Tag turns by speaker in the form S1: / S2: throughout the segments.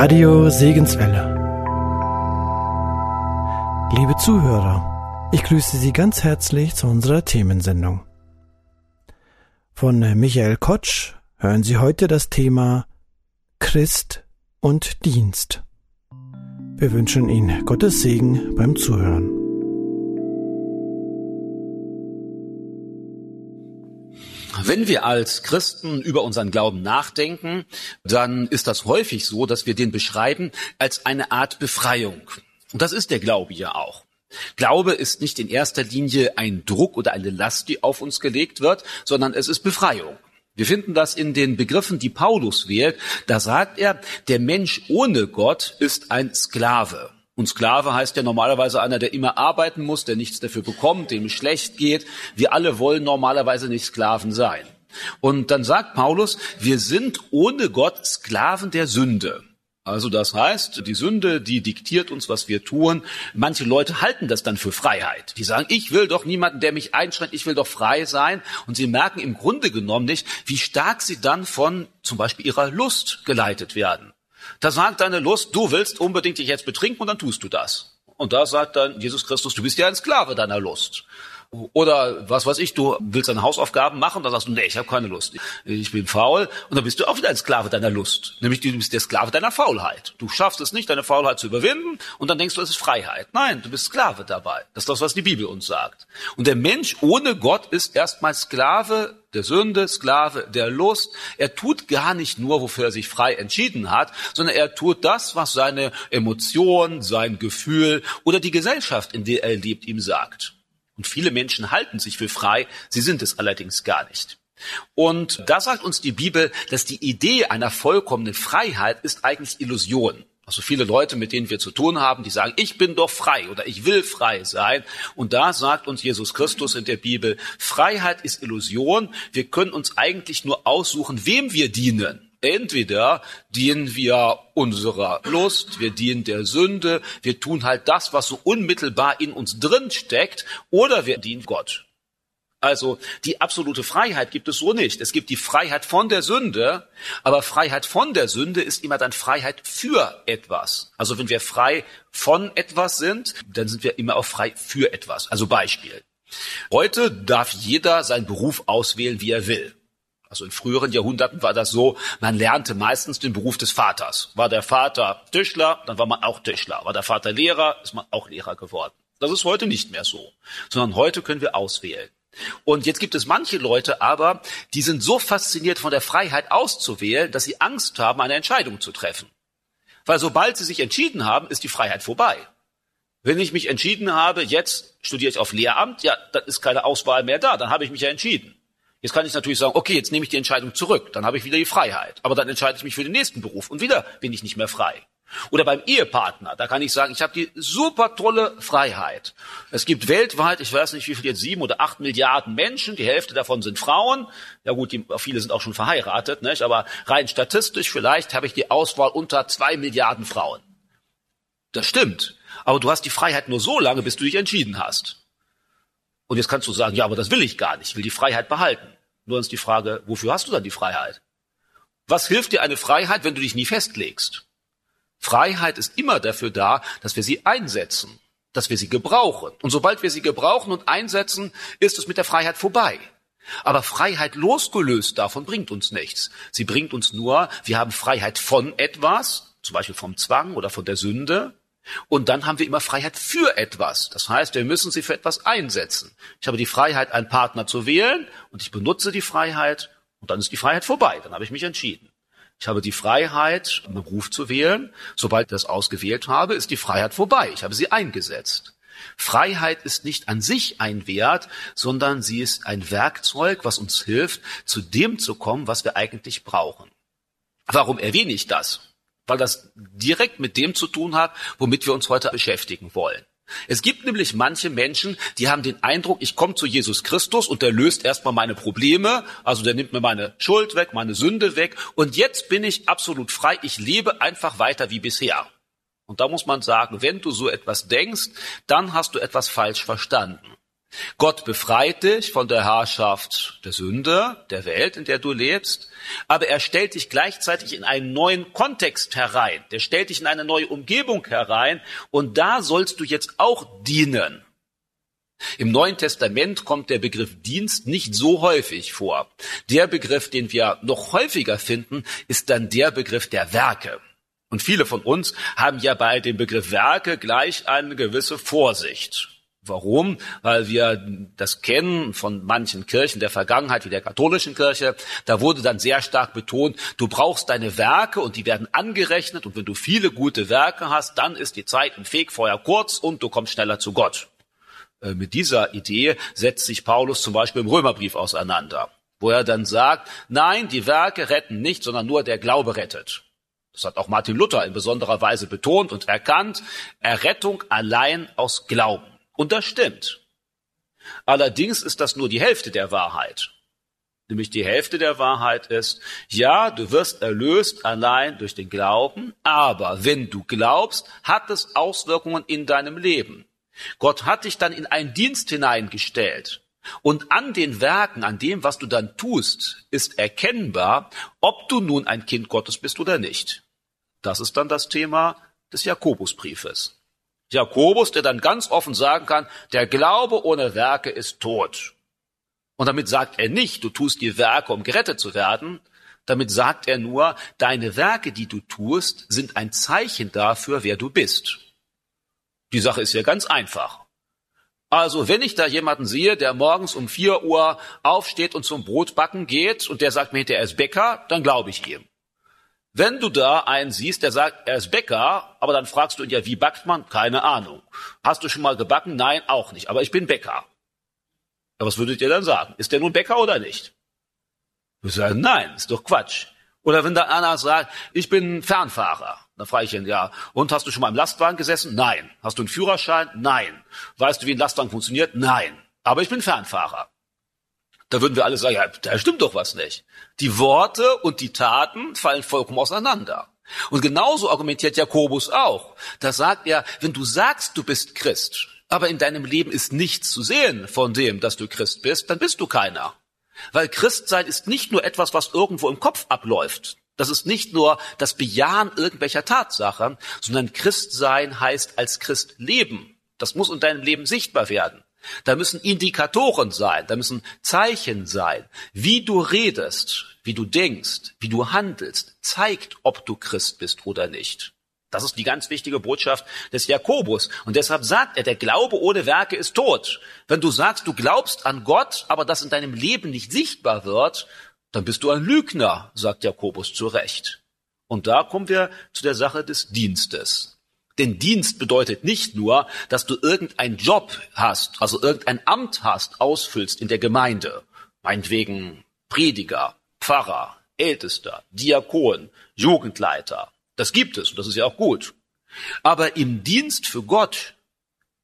S1: Radio Segenswelle. Liebe Zuhörer, ich grüße Sie ganz herzlich zu unserer Themensendung. Von Michael Kotsch hören Sie heute das Thema Christ und Dienst. Wir wünschen Ihnen Gottes Segen beim Zuhören.
S2: Wenn wir als Christen über unseren Glauben nachdenken, dann ist das häufig so, dass wir den beschreiben als eine Art Befreiung. Und das ist der Glaube ja auch. Glaube ist nicht in erster Linie ein Druck oder eine Last, die auf uns gelegt wird, sondern es ist Befreiung. Wir finden das in den Begriffen, die Paulus wählt. Da sagt er, der Mensch ohne Gott ist ein Sklave. Und Sklave heißt ja normalerweise einer, der immer arbeiten muss, der nichts dafür bekommt, dem es schlecht geht. Wir alle wollen normalerweise nicht Sklaven sein. Und dann sagt Paulus, wir sind ohne Gott Sklaven der Sünde. Also das heißt, die Sünde, die diktiert uns, was wir tun. Manche Leute halten das dann für Freiheit. Die sagen, ich will doch niemanden, der mich einschränkt, ich will doch frei sein. Und sie merken im Grunde genommen nicht, wie stark sie dann von zum Beispiel ihrer Lust geleitet werden. Da sagt deine Lust, du willst unbedingt dich jetzt betrinken und dann tust du das. Und da sagt dann Jesus Christus, du bist ja ein Sklave deiner Lust. Oder was weiß ich, du willst deine Hausaufgaben machen, dann sagst du, nee, ich habe keine Lust. Ich bin faul. Und dann bist du auch wieder ein Sklave deiner Lust. Nämlich du bist der Sklave deiner Faulheit. Du schaffst es nicht, deine Faulheit zu überwinden und dann denkst du, es ist Freiheit. Nein, du bist Sklave dabei. Das ist das, was die Bibel uns sagt. Und der Mensch ohne Gott ist erstmal Sklave der Sünde, Sklave der Lust. Er tut gar nicht nur, wofür er sich frei entschieden hat, sondern er tut das, was seine Emotion, sein Gefühl oder die Gesellschaft, in der er lebt, ihm sagt. Und viele Menschen halten sich für frei, sie sind es allerdings gar nicht. Und da sagt uns die Bibel, dass die Idee einer vollkommenen Freiheit ist eigentlich Illusion. Also viele Leute, mit denen wir zu tun haben, die sagen, ich bin doch frei oder ich will frei sein. Und da sagt uns Jesus Christus in der Bibel, Freiheit ist Illusion. Wir können uns eigentlich nur aussuchen, wem wir dienen. Entweder dienen wir unserer Lust, wir dienen der Sünde, wir tun halt das, was so unmittelbar in uns drin steckt, oder wir dienen Gott. Also die absolute Freiheit gibt es so nicht. Es gibt die Freiheit von der Sünde, aber Freiheit von der Sünde ist immer dann Freiheit für etwas. Also wenn wir frei von etwas sind, dann sind wir immer auch frei für etwas. Also Beispiel. Heute darf jeder seinen Beruf auswählen, wie er will. Also in früheren Jahrhunderten war das so, man lernte meistens den Beruf des Vaters. War der Vater Tischler, dann war man auch Tischler. War der Vater Lehrer, ist man auch Lehrer geworden. Das ist heute nicht mehr so, sondern heute können wir auswählen. Und jetzt gibt es manche Leute aber, die sind so fasziniert von der Freiheit auszuwählen, dass sie Angst haben, eine Entscheidung zu treffen. Weil sobald sie sich entschieden haben, ist die Freiheit vorbei. Wenn ich mich entschieden habe, jetzt studiere ich auf Lehramt, ja, dann ist keine Auswahl mehr da, dann habe ich mich ja entschieden. Jetzt kann ich natürlich sagen, okay, jetzt nehme ich die Entscheidung zurück, dann habe ich wieder die Freiheit. Aber dann entscheide ich mich für den nächsten Beruf und wieder bin ich nicht mehr frei. Oder beim Ehepartner, da kann ich sagen, ich habe die super tolle Freiheit. Es gibt weltweit, ich weiß nicht wie viel jetzt, sieben oder acht Milliarden Menschen, die Hälfte davon sind Frauen. Ja gut, die, viele sind auch schon verheiratet, nicht? aber rein statistisch vielleicht habe ich die Auswahl unter zwei Milliarden Frauen. Das stimmt. Aber du hast die Freiheit nur so lange, bis du dich entschieden hast. Und jetzt kannst du sagen, ja, aber das will ich gar nicht, ich will die Freiheit behalten. Nur ist die Frage, wofür hast du dann die Freiheit? Was hilft dir eine Freiheit, wenn du dich nie festlegst? Freiheit ist immer dafür da, dass wir sie einsetzen, dass wir sie gebrauchen. Und sobald wir sie gebrauchen und einsetzen, ist es mit der Freiheit vorbei. Aber Freiheit losgelöst davon bringt uns nichts. Sie bringt uns nur, wir haben Freiheit von etwas, zum Beispiel vom Zwang oder von der Sünde, und dann haben wir immer Freiheit für etwas. Das heißt, wir müssen sie für etwas einsetzen. Ich habe die Freiheit, einen Partner zu wählen und ich benutze die Freiheit und dann ist die Freiheit vorbei. Dann habe ich mich entschieden. Ich habe die Freiheit, einen Beruf zu wählen. Sobald ich das ausgewählt habe, ist die Freiheit vorbei. Ich habe sie eingesetzt. Freiheit ist nicht an sich ein Wert, sondern sie ist ein Werkzeug, was uns hilft, zu dem zu kommen, was wir eigentlich brauchen. Warum erwähne ich das? Weil das direkt mit dem zu tun hat, womit wir uns heute beschäftigen wollen. Es gibt nämlich manche Menschen, die haben den Eindruck, ich komme zu Jesus Christus und der löst erstmal meine Probleme, also der nimmt mir meine Schuld weg, meine Sünde weg und jetzt bin ich absolut frei, ich lebe einfach weiter wie bisher. Und da muss man sagen, wenn du so etwas denkst, dann hast du etwas falsch verstanden. Gott befreit dich von der Herrschaft der Sünde, der Welt, in der du lebst, aber er stellt dich gleichzeitig in einen neuen Kontext herein. Der stellt dich in eine neue Umgebung herein und da sollst du jetzt auch dienen. Im Neuen Testament kommt der Begriff Dienst nicht so häufig vor. Der Begriff, den wir noch häufiger finden, ist dann der Begriff der Werke. Und viele von uns haben ja bei dem Begriff Werke gleich eine gewisse Vorsicht. Warum? Weil wir das kennen von manchen Kirchen der Vergangenheit, wie der katholischen Kirche. Da wurde dann sehr stark betont, du brauchst deine Werke und die werden angerechnet. Und wenn du viele gute Werke hast, dann ist die Zeit im Fegfeuer kurz und du kommst schneller zu Gott. Äh, mit dieser Idee setzt sich Paulus zum Beispiel im Römerbrief auseinander, wo er dann sagt, nein, die Werke retten nicht, sondern nur der Glaube rettet. Das hat auch Martin Luther in besonderer Weise betont und erkannt, Errettung allein aus Glauben. Und das stimmt. Allerdings ist das nur die Hälfte der Wahrheit. Nämlich die Hälfte der Wahrheit ist, ja, du wirst erlöst allein durch den Glauben, aber wenn du glaubst, hat es Auswirkungen in deinem Leben. Gott hat dich dann in einen Dienst hineingestellt. Und an den Werken, an dem, was du dann tust, ist erkennbar, ob du nun ein Kind Gottes bist oder nicht. Das ist dann das Thema des Jakobusbriefes. Jakobus, der dann ganz offen sagen kann, der Glaube ohne Werke ist tot. Und damit sagt er nicht, du tust die Werke, um gerettet zu werden. Damit sagt er nur, deine Werke, die du tust, sind ein Zeichen dafür, wer du bist. Die Sache ist ja ganz einfach. Also, wenn ich da jemanden sehe, der morgens um vier Uhr aufsteht und zum Brotbacken geht und der sagt mir, er ist Bäcker, dann glaube ich ihm. Wenn du da einen siehst, der sagt, er ist Bäcker, aber dann fragst du ihn ja, wie backt man? Keine Ahnung. Hast du schon mal gebacken? Nein, auch nicht. Aber ich bin Bäcker. Ja, was würdet ihr dann sagen? Ist der nun Bäcker oder nicht? Wir sagen, nein, ist doch Quatsch. Oder wenn da einer sagt, ich bin Fernfahrer. Dann frage ich ihn, ja, und hast du schon mal im Lastwagen gesessen? Nein. Hast du einen Führerschein? Nein. Weißt du, wie ein Lastwagen funktioniert? Nein. Aber ich bin Fernfahrer. Da würden wir alle sagen, ja, da stimmt doch was nicht. Die Worte und die Taten fallen vollkommen auseinander. Und genauso argumentiert Jakobus auch. Da sagt er, wenn du sagst, du bist Christ, aber in deinem Leben ist nichts zu sehen von dem, dass du Christ bist, dann bist du keiner. Weil Christsein ist nicht nur etwas, was irgendwo im Kopf abläuft. Das ist nicht nur das Bejahen irgendwelcher Tatsachen, sondern Christsein heißt als Christ leben. Das muss in deinem Leben sichtbar werden. Da müssen Indikatoren sein, da müssen Zeichen sein. Wie du redest, wie du denkst, wie du handelst, zeigt, ob du Christ bist oder nicht. Das ist die ganz wichtige Botschaft des Jakobus. Und deshalb sagt er, der Glaube ohne Werke ist tot. Wenn du sagst, du glaubst an Gott, aber das in deinem Leben nicht sichtbar wird, dann bist du ein Lügner, sagt Jakobus zu Recht. Und da kommen wir zu der Sache des Dienstes. Denn Dienst bedeutet nicht nur, dass du irgendeinen Job hast, also irgendein Amt hast, ausfüllst in der Gemeinde. Meinetwegen Prediger, Pfarrer, Ältester, Diakon, Jugendleiter. Das gibt es und das ist ja auch gut. Aber im Dienst für Gott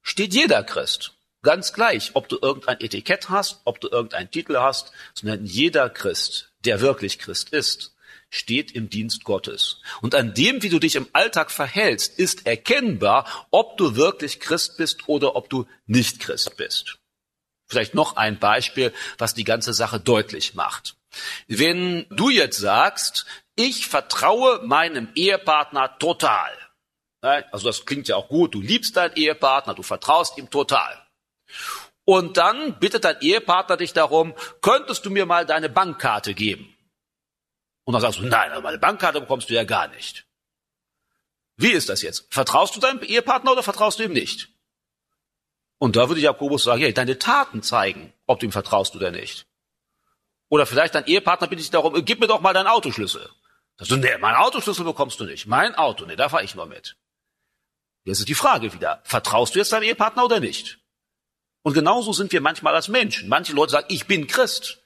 S2: steht jeder Christ. Ganz gleich, ob du irgendein Etikett hast, ob du irgendeinen Titel hast, sondern jeder Christ, der wirklich Christ ist, steht im Dienst Gottes. Und an dem, wie du dich im Alltag verhältst, ist erkennbar, ob du wirklich Christ bist oder ob du nicht Christ bist. Vielleicht noch ein Beispiel, was die ganze Sache deutlich macht. Wenn du jetzt sagst, ich vertraue meinem Ehepartner total, also das klingt ja auch gut, du liebst deinen Ehepartner, du vertraust ihm total. Und dann bittet dein Ehepartner dich darum, könntest du mir mal deine Bankkarte geben? Und dann sagst du, nein, aber meine Bankkarte bekommst du ja gar nicht. Wie ist das jetzt? Vertraust du deinem Ehepartner oder vertraust du ihm nicht? Und da würde Jakobus sagen, ja, deine Taten zeigen, ob du ihm vertraust oder nicht. Oder vielleicht dein Ehepartner bittet dich darum, gib mir doch mal deinen Autoschlüssel. Sagst du, nee, mein Autoschlüssel bekommst du nicht. Mein Auto, nee, da fahre ich nur mit. Jetzt ist die Frage wieder, vertraust du jetzt deinem Ehepartner oder nicht? Und genauso sind wir manchmal als Menschen. Manche Leute sagen, ich bin Christ.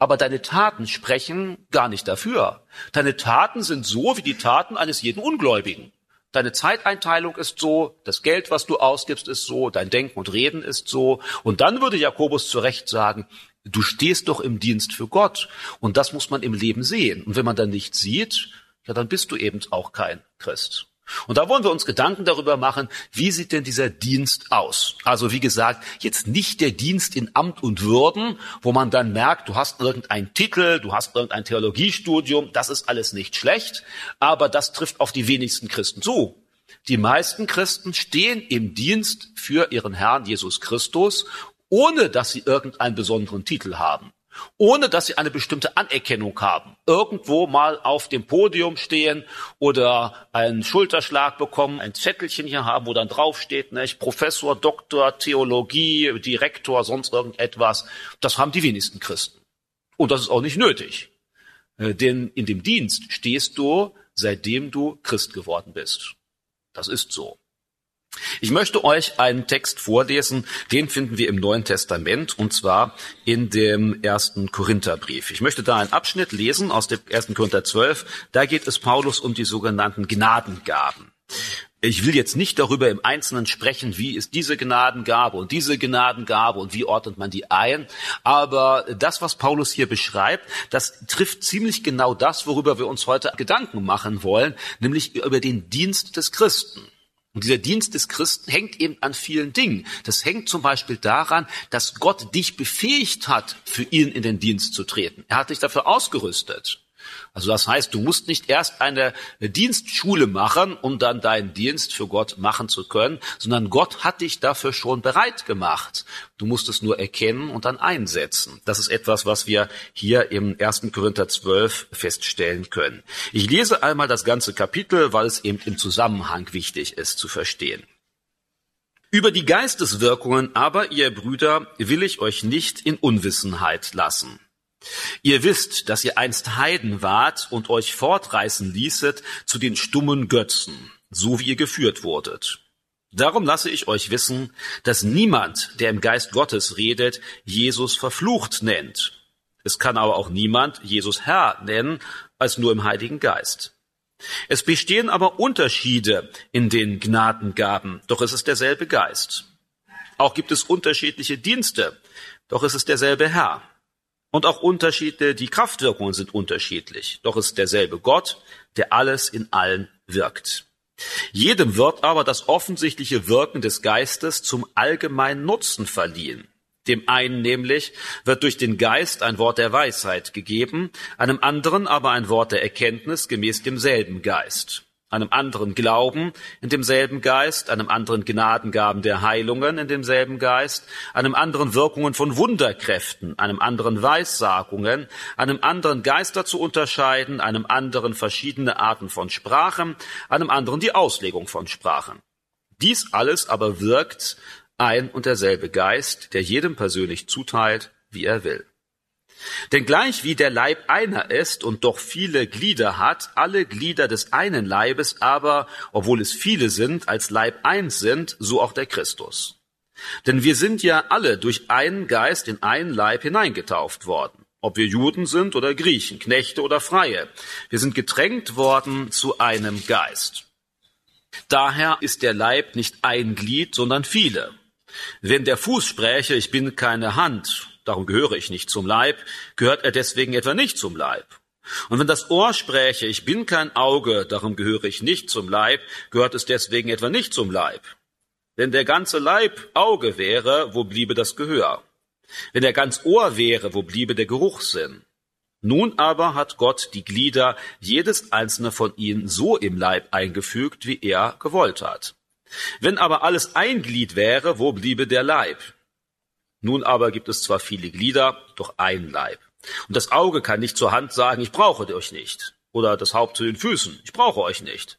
S2: Aber deine Taten sprechen gar nicht dafür. Deine Taten sind so wie die Taten eines jeden Ungläubigen. Deine Zeiteinteilung ist so, das Geld, was du ausgibst, ist so, dein Denken und Reden ist so. Und dann würde Jakobus zu Recht sagen, du stehst doch im Dienst für Gott. Und das muss man im Leben sehen. Und wenn man dann nicht sieht, ja, dann bist du eben auch kein Christ. Und da wollen wir uns Gedanken darüber machen, wie sieht denn dieser Dienst aus? Also wie gesagt, jetzt nicht der Dienst in Amt und Würden, wo man dann merkt, du hast irgendeinen Titel, du hast irgendein Theologiestudium, das ist alles nicht schlecht, aber das trifft auf die wenigsten Christen zu. Die meisten Christen stehen im Dienst für ihren Herrn Jesus Christus, ohne dass sie irgendeinen besonderen Titel haben ohne dass sie eine bestimmte Anerkennung haben. Irgendwo mal auf dem Podium stehen oder einen Schulterschlag bekommen, ein Zettelchen hier haben, wo dann draufsteht, nicht? Professor, Doktor, Theologie, Direktor, sonst irgendetwas. Das haben die wenigsten Christen. Und das ist auch nicht nötig. Äh, denn in dem Dienst stehst du, seitdem du Christ geworden bist. Das ist so. Ich möchte euch einen Text vorlesen, den finden wir im Neuen Testament, und zwar in dem ersten Korintherbrief. Ich möchte da einen Abschnitt lesen aus dem ersten Korinther 12. Da geht es Paulus um die sogenannten Gnadengaben. Ich will jetzt nicht darüber im Einzelnen sprechen, wie ist diese Gnadengabe und diese Gnadengabe und wie ordnet man die ein. Aber das, was Paulus hier beschreibt, das trifft ziemlich genau das, worüber wir uns heute Gedanken machen wollen, nämlich über den Dienst des Christen. Und dieser Dienst des Christen hängt eben an vielen Dingen. Das hängt zum Beispiel daran, dass Gott dich befähigt hat, für ihn in den Dienst zu treten. Er hat dich dafür ausgerüstet. Also das heißt, du musst nicht erst eine Dienstschule machen, um dann deinen Dienst für Gott machen zu können, sondern Gott hat dich dafür schon bereit gemacht. Du musst es nur erkennen und dann einsetzen. Das ist etwas, was wir hier im 1. Korinther 12 feststellen können. Ich lese einmal das ganze Kapitel, weil es eben im Zusammenhang wichtig ist zu verstehen. Über die Geisteswirkungen aber, ihr Brüder, will ich euch nicht in Unwissenheit lassen. Ihr wisst, dass ihr einst Heiden wart und euch fortreißen ließet zu den stummen Götzen, so wie ihr geführt wurdet. Darum lasse ich euch wissen, dass niemand, der im Geist Gottes redet, Jesus verflucht nennt. Es kann aber auch niemand Jesus Herr nennen, als nur im Heiligen Geist. Es bestehen aber Unterschiede in den Gnadengaben, doch es ist derselbe Geist. Auch gibt es unterschiedliche Dienste, doch es ist derselbe Herr. Und auch Unterschiede, die Kraftwirkungen sind unterschiedlich. Doch ist derselbe Gott, der alles in allen wirkt. Jedem wird aber das offensichtliche Wirken des Geistes zum allgemeinen Nutzen verliehen. Dem einen nämlich wird durch den Geist ein Wort der Weisheit gegeben, einem anderen aber ein Wort der Erkenntnis gemäß demselben Geist einem anderen Glauben in demselben Geist, einem anderen Gnadengaben der Heilungen in demselben Geist, einem anderen Wirkungen von Wunderkräften, einem anderen Weissagungen, einem anderen Geister zu unterscheiden, einem anderen verschiedene Arten von Sprachen, einem anderen die Auslegung von Sprachen. Dies alles aber wirkt ein und derselbe Geist, der jedem persönlich zuteilt, wie er will. Denn gleich wie der Leib einer ist und doch viele Glieder hat, alle Glieder des einen Leibes aber, obwohl es viele sind, als Leib eins sind, so auch der Christus. Denn wir sind ja alle durch einen Geist in einen Leib hineingetauft worden, ob wir Juden sind oder Griechen, Knechte oder Freie. Wir sind getränkt worden zu einem Geist. Daher ist der Leib nicht ein Glied, sondern viele. Wenn der Fuß spräche, ich bin keine Hand, darum gehöre ich nicht zum Leib, gehört er deswegen etwa nicht zum Leib. Und wenn das Ohr spräche, ich bin kein Auge, darum gehöre ich nicht zum Leib, gehört es deswegen etwa nicht zum Leib. Wenn der ganze Leib Auge wäre, wo bliebe das Gehör? Wenn er ganz Ohr wäre, wo bliebe der Geruchssinn? Nun aber hat Gott die Glieder, jedes einzelne von ihnen, so im Leib eingefügt, wie er gewollt hat. Wenn aber alles ein Glied wäre, wo bliebe der Leib? Nun aber gibt es zwar viele Glieder, doch ein Leib. Und das Auge kann nicht zur Hand sagen, ich brauche euch nicht. Oder das Haupt zu den Füßen, ich brauche euch nicht.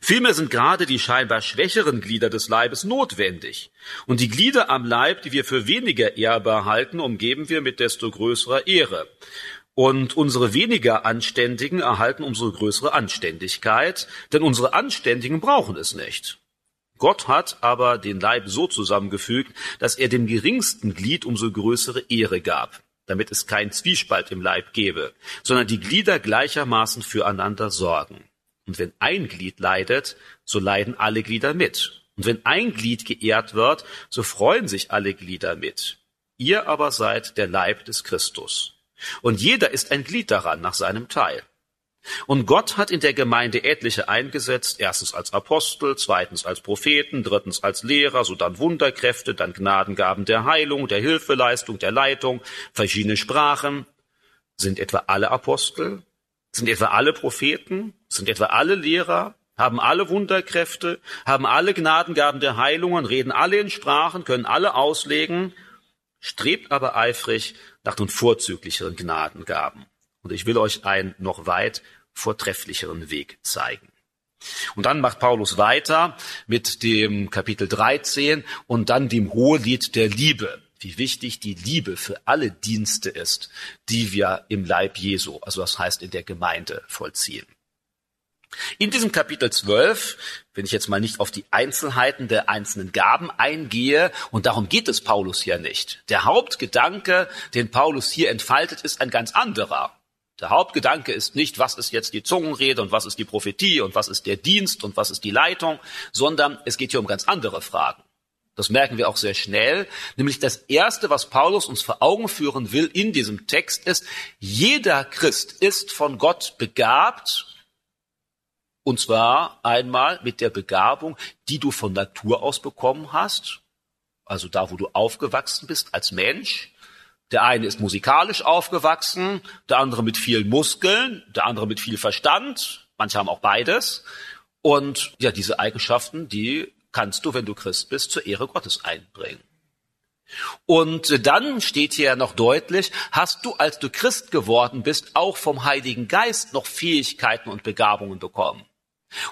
S2: Vielmehr sind gerade die scheinbar schwächeren Glieder des Leibes notwendig. Und die Glieder am Leib, die wir für weniger ehrbar halten, umgeben wir mit desto größerer Ehre. Und unsere weniger Anständigen erhalten umso größere Anständigkeit, denn unsere Anständigen brauchen es nicht. Gott hat aber den Leib so zusammengefügt, dass er dem geringsten Glied umso größere Ehre gab, damit es keinen Zwiespalt im Leib gebe, sondern die Glieder gleichermaßen füreinander sorgen. Und wenn ein Glied leidet, so leiden alle Glieder mit. Und wenn ein Glied geehrt wird, so freuen sich alle Glieder mit. Ihr aber seid der Leib des Christus. Und jeder ist ein Glied daran nach seinem Teil. Und Gott hat in der Gemeinde etliche eingesetzt, erstens als Apostel, zweitens als Propheten, drittens als Lehrer, so dann Wunderkräfte, dann Gnadengaben der Heilung, der Hilfeleistung, der Leitung, verschiedene Sprachen. Sind etwa alle Apostel? Sind etwa alle Propheten? Sind etwa alle Lehrer? Haben alle Wunderkräfte? Haben alle Gnadengaben der Heilungen? Reden alle in Sprachen? Können alle auslegen? Strebt aber eifrig nach den vorzüglicheren Gnadengaben. Und ich will euch einen noch weit vortrefflicheren Weg zeigen. Und dann macht Paulus weiter mit dem Kapitel 13 und dann dem Hohelied der Liebe. Wie wichtig die Liebe für alle Dienste ist, die wir im Leib Jesu, also das heißt in der Gemeinde, vollziehen. In diesem Kapitel 12, wenn ich jetzt mal nicht auf die Einzelheiten der einzelnen Gaben eingehe, und darum geht es Paulus hier nicht. Der Hauptgedanke, den Paulus hier entfaltet, ist ein ganz anderer. Der Hauptgedanke ist nicht, was ist jetzt die Zungenrede und was ist die Prophetie und was ist der Dienst und was ist die Leitung, sondern es geht hier um ganz andere Fragen. Das merken wir auch sehr schnell. Nämlich das Erste, was Paulus uns vor Augen führen will in diesem Text ist, jeder Christ ist von Gott begabt, und zwar einmal mit der Begabung, die du von Natur aus bekommen hast, also da, wo du aufgewachsen bist als Mensch, der eine ist musikalisch aufgewachsen, der andere mit vielen Muskeln, der andere mit viel Verstand. Manche haben auch beides. Und ja, diese Eigenschaften, die kannst du, wenn du Christ bist, zur Ehre Gottes einbringen. Und dann steht hier noch deutlich, hast du, als du Christ geworden bist, auch vom Heiligen Geist noch Fähigkeiten und Begabungen bekommen.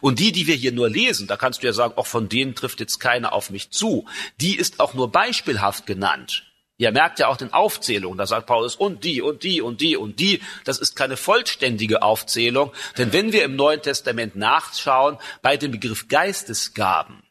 S2: Und die, die wir hier nur lesen, da kannst du ja sagen, auch von denen trifft jetzt keiner auf mich zu, die ist auch nur beispielhaft genannt. Ihr merkt ja auch den Aufzählungen, da sagt Paulus und die und die und die und die. Das ist keine vollständige Aufzählung, denn wenn wir im Neuen Testament nachschauen bei dem Begriff Geistesgaben,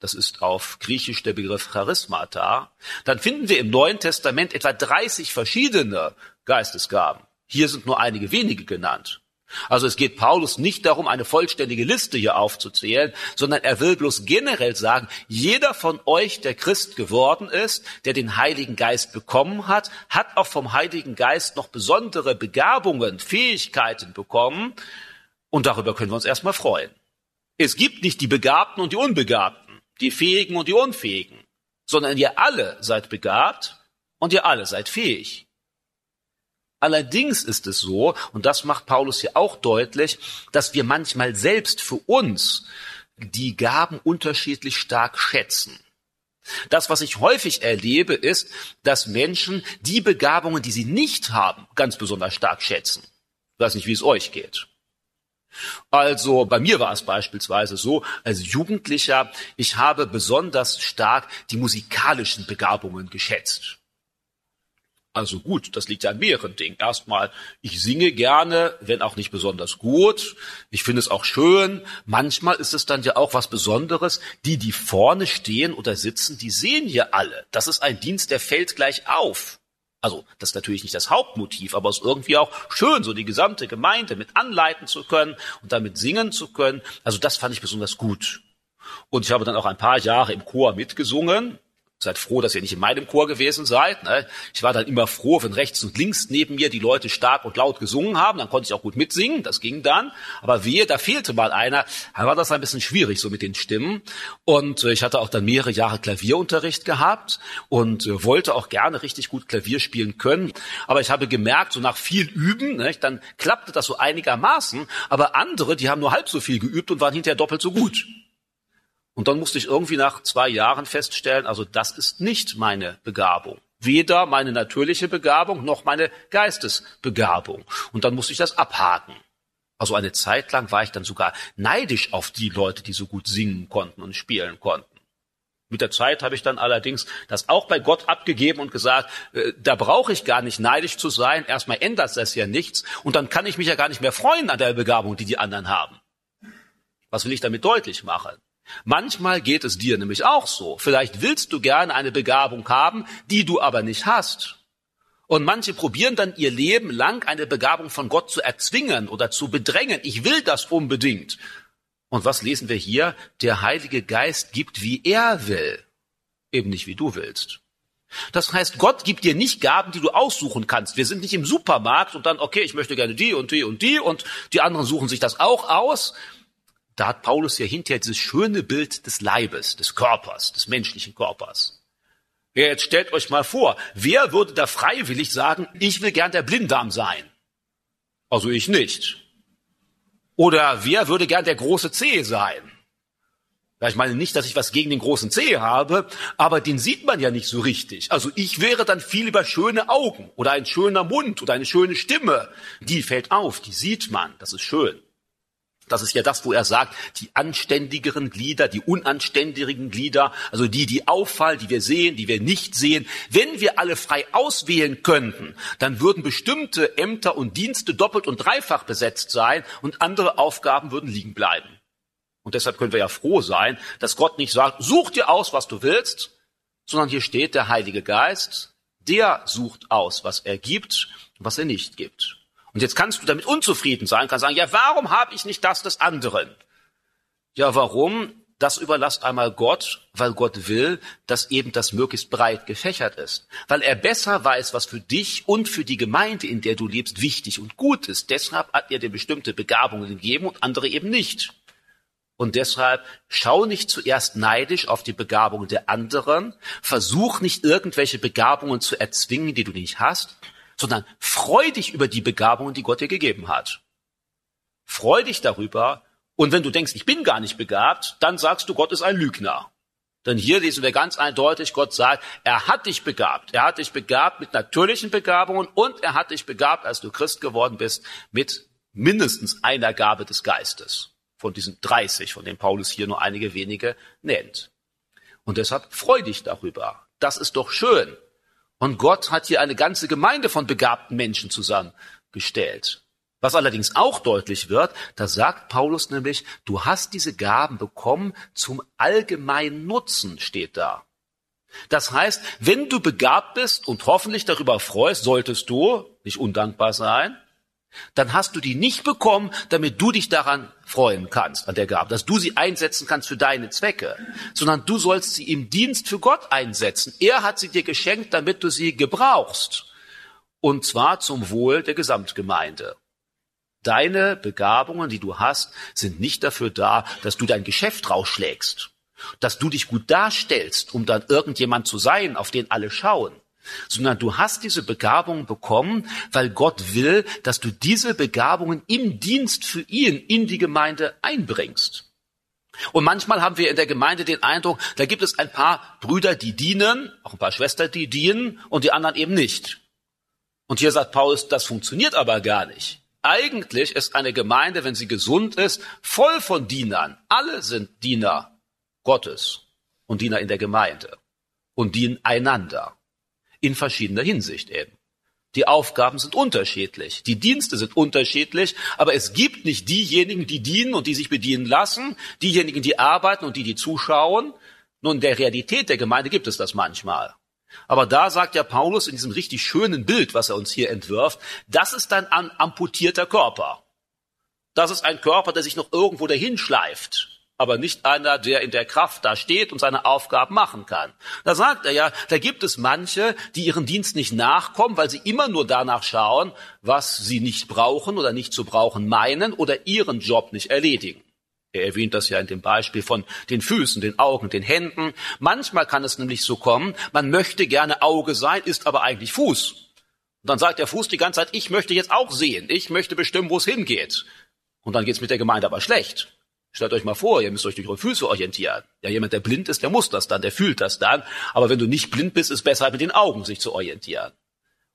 S2: das ist auf Griechisch der Begriff Charismata, dann finden wir im Neuen Testament etwa 30 verschiedene Geistesgaben. Hier sind nur einige wenige genannt. Also es geht Paulus nicht darum, eine vollständige Liste hier aufzuzählen, sondern er will bloß generell sagen, jeder von euch, der Christ geworden ist, der den Heiligen Geist bekommen hat, hat auch vom Heiligen Geist noch besondere Begabungen, Fähigkeiten bekommen. Und darüber können wir uns erstmal freuen. Es gibt nicht die Begabten und die Unbegabten, die Fähigen und die Unfähigen, sondern ihr alle seid begabt und ihr alle seid fähig. Allerdings ist es so, und das macht Paulus hier auch deutlich, dass wir manchmal selbst für uns die Gaben unterschiedlich stark schätzen. Das, was ich häufig erlebe, ist, dass Menschen die Begabungen, die sie nicht haben, ganz besonders stark schätzen. Ich weiß nicht, wie es euch geht. Also bei mir war es beispielsweise so, als Jugendlicher, ich habe besonders stark die musikalischen Begabungen geschätzt. Also gut, das liegt ja an mehreren Dingen. Erstmal, ich singe gerne, wenn auch nicht besonders gut. Ich finde es auch schön. Manchmal ist es dann ja auch was Besonderes. Die, die vorne stehen oder sitzen, die sehen ja alle. Das ist ein Dienst, der fällt gleich auf. Also, das ist natürlich nicht das Hauptmotiv, aber es ist irgendwie auch schön, so die gesamte Gemeinde mit anleiten zu können und damit singen zu können. Also, das fand ich besonders gut. Und ich habe dann auch ein paar Jahre im Chor mitgesungen. Seid froh, dass ihr nicht in meinem Chor gewesen seid. Ne? Ich war dann immer froh, wenn rechts und links neben mir die Leute stark und laut gesungen haben. Dann konnte ich auch gut mitsingen. Das ging dann. Aber wehe, da fehlte mal einer. Da war das ein bisschen schwierig so mit den Stimmen. Und äh, ich hatte auch dann mehrere Jahre Klavierunterricht gehabt und äh, wollte auch gerne richtig gut Klavier spielen können. Aber ich habe gemerkt, so nach viel Üben, ne, dann klappte das so einigermaßen. Aber andere, die haben nur halb so viel geübt und waren hinterher doppelt so gut. Und dann musste ich irgendwie nach zwei Jahren feststellen, also das ist nicht meine Begabung. Weder meine natürliche Begabung noch meine Geistesbegabung. Und dann musste ich das abhaken. Also eine Zeit lang war ich dann sogar neidisch auf die Leute, die so gut singen konnten und spielen konnten. Mit der Zeit habe ich dann allerdings das auch bei Gott abgegeben und gesagt, äh, da brauche ich gar nicht neidisch zu sein. Erstmal ändert das ja nichts und dann kann ich mich ja gar nicht mehr freuen an der Begabung, die die anderen haben. Was will ich damit deutlich machen? Manchmal geht es dir nämlich auch so. Vielleicht willst du gerne eine Begabung haben, die du aber nicht hast. Und manche probieren dann ihr Leben lang eine Begabung von Gott zu erzwingen oder zu bedrängen. Ich will das unbedingt. Und was lesen wir hier? Der Heilige Geist gibt, wie er will, eben nicht wie du willst. Das heißt, Gott gibt dir nicht Gaben, die du aussuchen kannst. Wir sind nicht im Supermarkt und dann, okay, ich möchte gerne die und die und die und die anderen suchen sich das auch aus. Da hat Paulus ja hinterher dieses schöne Bild des Leibes, des Körpers, des menschlichen Körpers. Ja, jetzt stellt euch mal vor, wer würde da freiwillig sagen, ich will gern der Blinddarm sein? Also ich nicht. Oder wer würde gern der große C sein? Ja, ich meine nicht, dass ich was gegen den großen C habe, aber den sieht man ja nicht so richtig. Also ich wäre dann viel über schöne Augen oder ein schöner Mund oder eine schöne Stimme. Die fällt auf, die sieht man, das ist schön. Das ist ja das, wo er sagt, die anständigeren Glieder, die unanständigen Glieder, also die, die auffallen, die wir sehen, die wir nicht sehen. Wenn wir alle frei auswählen könnten, dann würden bestimmte Ämter und Dienste doppelt und dreifach besetzt sein und andere Aufgaben würden liegen bleiben. Und deshalb können wir ja froh sein, dass Gott nicht sagt, such dir aus, was du willst, sondern hier steht der Heilige Geist, der sucht aus, was er gibt und was er nicht gibt. Und jetzt kannst du damit unzufrieden sein, kannst sagen, ja, warum habe ich nicht das des anderen? Ja, warum? Das überlasst einmal Gott, weil Gott will, dass eben das möglichst breit gefächert ist. Weil er besser weiß, was für dich und für die Gemeinde, in der du lebst, wichtig und gut ist. Deshalb hat er dir bestimmte Begabungen gegeben und andere eben nicht. Und deshalb schau nicht zuerst neidisch auf die Begabungen der anderen, versuch nicht irgendwelche Begabungen zu erzwingen, die du nicht hast, sondern freu dich über die Begabungen, die Gott dir gegeben hat. Freu dich darüber. Und wenn du denkst, ich bin gar nicht begabt, dann sagst du, Gott ist ein Lügner. Denn hier lesen wir ganz eindeutig, Gott sagt, er hat dich begabt. Er hat dich begabt mit natürlichen Begabungen und er hat dich begabt, als du Christ geworden bist, mit mindestens einer Gabe des Geistes. Von diesen 30, von denen Paulus hier nur einige wenige nennt. Und deshalb freu dich darüber. Das ist doch schön. Und Gott hat hier eine ganze Gemeinde von begabten Menschen zusammengestellt. Was allerdings auch deutlich wird, da sagt Paulus nämlich, du hast diese Gaben bekommen zum allgemeinen Nutzen, steht da. Das heißt, wenn du begabt bist und hoffentlich darüber freust, solltest du nicht undankbar sein, dann hast du die nicht bekommen, damit du dich daran freuen kannst, an der Gabe, dass du sie einsetzen kannst für deine Zwecke, sondern du sollst sie im Dienst für Gott einsetzen. Er hat sie dir geschenkt, damit du sie gebrauchst. Und zwar zum Wohl der Gesamtgemeinde. Deine Begabungen, die du hast, sind nicht dafür da, dass du dein Geschäft rausschlägst, dass du dich gut darstellst, um dann irgendjemand zu sein, auf den alle schauen sondern du hast diese Begabung bekommen, weil Gott will, dass du diese Begabungen im Dienst für ihn in die Gemeinde einbringst. Und manchmal haben wir in der Gemeinde den Eindruck, da gibt es ein paar Brüder, die dienen, auch ein paar Schwestern, die dienen und die anderen eben nicht. Und hier sagt Paulus, das funktioniert aber gar nicht. Eigentlich ist eine Gemeinde, wenn sie gesund ist, voll von Dienern. Alle sind Diener Gottes und Diener in der Gemeinde und dienen einander in verschiedener Hinsicht eben. Die Aufgaben sind unterschiedlich, die Dienste sind unterschiedlich, aber es gibt nicht diejenigen, die dienen und die sich bedienen lassen, diejenigen, die arbeiten und die, die zuschauen. Nun, der Realität der Gemeinde gibt es das manchmal. Aber da sagt ja Paulus in diesem richtig schönen Bild, was er uns hier entwirft, das ist ein amputierter Körper. Das ist ein Körper, der sich noch irgendwo dahin schleift aber nicht einer, der in der Kraft da steht und seine Aufgaben machen kann. Da sagt er ja, da gibt es manche, die ihren Dienst nicht nachkommen, weil sie immer nur danach schauen, was sie nicht brauchen oder nicht zu brauchen meinen oder ihren Job nicht erledigen. Er erwähnt das ja in dem Beispiel von den Füßen, den Augen, den Händen. Manchmal kann es nämlich so kommen, man möchte gerne Auge sein, ist aber eigentlich Fuß. Und dann sagt der Fuß die ganze Zeit, ich möchte jetzt auch sehen, ich möchte bestimmen, wo es hingeht. Und dann geht es mit der Gemeinde aber schlecht. Stellt euch mal vor, ihr müsst euch durch eure Füße orientieren. Ja, jemand, der blind ist, der muss das dann, der fühlt das dann. Aber wenn du nicht blind bist, ist es besser, mit den Augen sich zu orientieren.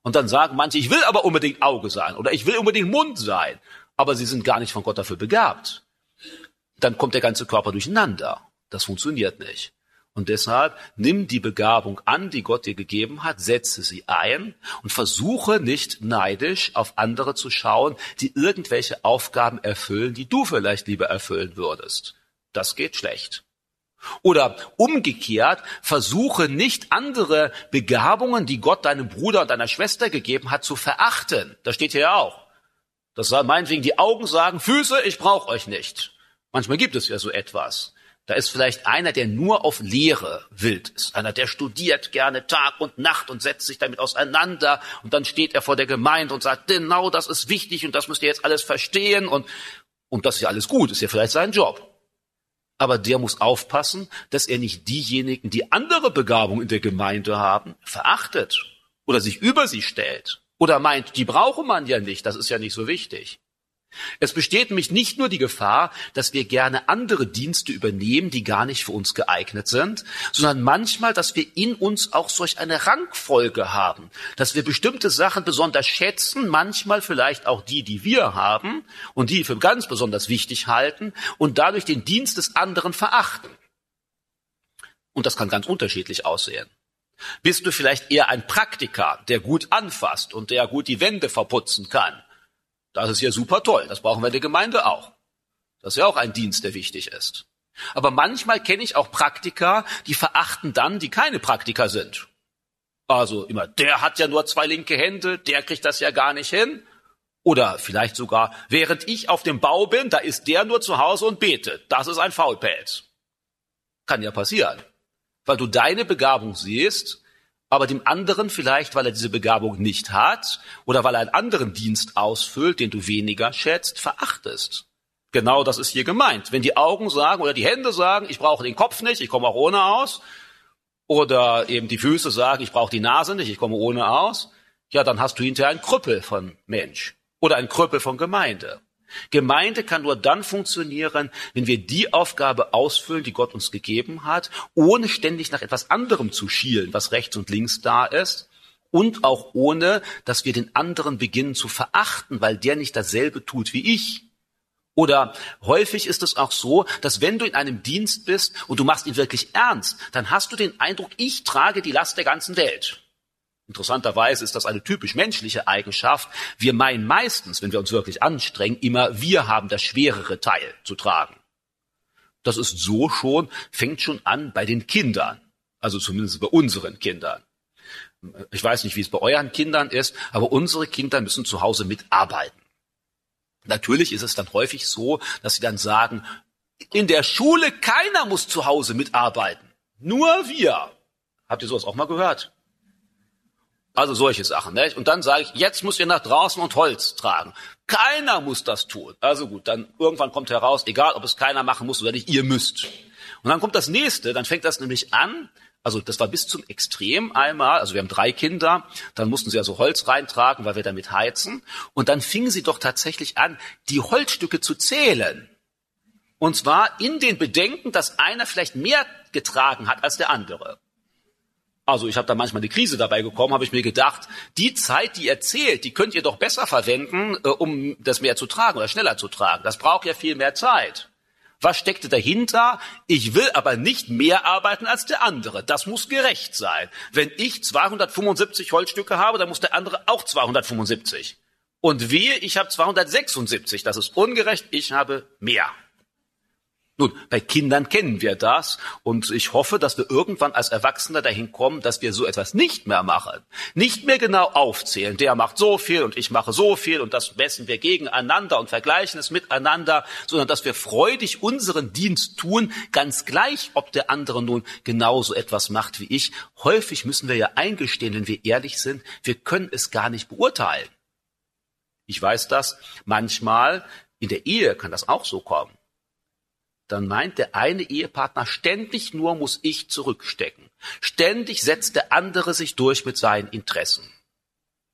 S2: Und dann sagen manche, ich will aber unbedingt Auge sein oder ich will unbedingt Mund sein. Aber sie sind gar nicht von Gott dafür begabt. Dann kommt der ganze Körper durcheinander. Das funktioniert nicht. Und deshalb nimm die Begabung an, die Gott dir gegeben hat, setze sie ein und versuche nicht neidisch auf andere zu schauen, die irgendwelche Aufgaben erfüllen, die du vielleicht lieber erfüllen würdest. Das geht schlecht. Oder umgekehrt, versuche nicht andere Begabungen, die Gott deinem Bruder und deiner Schwester gegeben hat, zu verachten. Das steht hier ja auch. Das soll meinetwegen die Augen sagen, Füße, ich brauche euch nicht. Manchmal gibt es ja so etwas. Da ist vielleicht einer, der nur auf Lehre wild ist. Einer, der studiert gerne Tag und Nacht und setzt sich damit auseinander. Und dann steht er vor der Gemeinde und sagt, genau das ist wichtig und das müsst ihr jetzt alles verstehen. Und, und das ist ja alles gut, ist ja vielleicht sein Job. Aber der muss aufpassen, dass er nicht diejenigen, die andere Begabung in der Gemeinde haben, verachtet oder sich über sie stellt oder meint, die brauche man ja nicht, das ist ja nicht so wichtig. Es besteht nämlich nicht nur die Gefahr, dass wir gerne andere Dienste übernehmen, die gar nicht für uns geeignet sind, sondern manchmal, dass wir in uns auch solch eine Rangfolge haben, dass wir bestimmte Sachen besonders schätzen, manchmal vielleicht auch die, die wir haben und die für ganz besonders wichtig halten und dadurch den Dienst des anderen verachten. Und das kann ganz unterschiedlich aussehen. Bist du vielleicht eher ein Praktiker, der gut anfasst und der gut die Wände verputzen kann? Das ist ja super toll. Das brauchen wir in der Gemeinde auch. Das ist ja auch ein Dienst, der wichtig ist. Aber manchmal kenne ich auch Praktiker, die verachten dann, die keine Praktiker sind. Also immer, der hat ja nur zwei linke Hände, der kriegt das ja gar nicht hin. Oder vielleicht sogar, während ich auf dem Bau bin, da ist der nur zu Hause und betet. Das ist ein Faulpelz. Kann ja passieren. Weil du deine Begabung siehst aber dem anderen vielleicht, weil er diese Begabung nicht hat oder weil er einen anderen Dienst ausfüllt, den du weniger schätzt, verachtest. Genau das ist hier gemeint. Wenn die Augen sagen oder die Hände sagen, ich brauche den Kopf nicht, ich komme auch ohne aus, oder eben die Füße sagen, ich brauche die Nase nicht, ich komme ohne aus, ja, dann hast du hinterher einen Krüppel von Mensch oder einen Krüppel von Gemeinde. Gemeinde kann nur dann funktionieren, wenn wir die Aufgabe ausfüllen, die Gott uns gegeben hat, ohne ständig nach etwas anderem zu schielen, was rechts und links da ist, und auch ohne, dass wir den anderen beginnen zu verachten, weil der nicht dasselbe tut wie ich. Oder häufig ist es auch so, dass wenn du in einem Dienst bist und du machst ihn wirklich ernst, dann hast du den Eindruck, ich trage die Last der ganzen Welt. Interessanterweise ist das eine typisch menschliche Eigenschaft. Wir meinen meistens, wenn wir uns wirklich anstrengen, immer wir haben das schwerere Teil zu tragen. Das ist so schon, fängt schon an bei den Kindern. Also zumindest bei unseren Kindern. Ich weiß nicht, wie es bei euren Kindern ist, aber unsere Kinder müssen zu Hause mitarbeiten. Natürlich ist es dann häufig so, dass sie dann sagen, in der Schule keiner muss zu Hause mitarbeiten. Nur wir. Habt ihr sowas auch mal gehört? Also solche Sachen. Nicht? Und dann sage ich, jetzt müsst ihr nach draußen und Holz tragen. Keiner muss das tun. Also gut, dann irgendwann kommt heraus, egal ob es keiner machen muss oder nicht, ihr müsst. Und dann kommt das nächste, dann fängt das nämlich an, also das war bis zum Extrem einmal, also wir haben drei Kinder, dann mussten sie also Holz reintragen, weil wir damit heizen. Und dann fingen sie doch tatsächlich an, die Holzstücke zu zählen. Und zwar in den Bedenken, dass einer vielleicht mehr getragen hat als der andere. Also ich habe da manchmal eine Krise dabei gekommen, habe ich mir gedacht, die Zeit, die ihr zählt, die könnt ihr doch besser verwenden, äh, um das mehr zu tragen oder schneller zu tragen. Das braucht ja viel mehr Zeit. Was steckte dahinter? Ich will aber nicht mehr arbeiten als der andere. Das muss gerecht sein. Wenn ich 275 Holzstücke habe, dann muss der andere auch 275. Und wehe, ich habe 276. Das ist ungerecht. Ich habe mehr. Nun, bei Kindern kennen wir das und ich hoffe, dass wir irgendwann als Erwachsene dahin kommen, dass wir so etwas nicht mehr machen. Nicht mehr genau aufzählen, der macht so viel und ich mache so viel und das messen wir gegeneinander und vergleichen es miteinander, sondern dass wir freudig unseren Dienst tun, ganz gleich, ob der andere nun genauso etwas macht wie ich. Häufig müssen wir ja eingestehen, wenn wir ehrlich sind, wir können es gar nicht beurteilen. Ich weiß das, manchmal in der Ehe kann das auch so kommen dann meint der eine Ehepartner, ständig nur muss ich zurückstecken. Ständig setzt der andere sich durch mit seinen Interessen.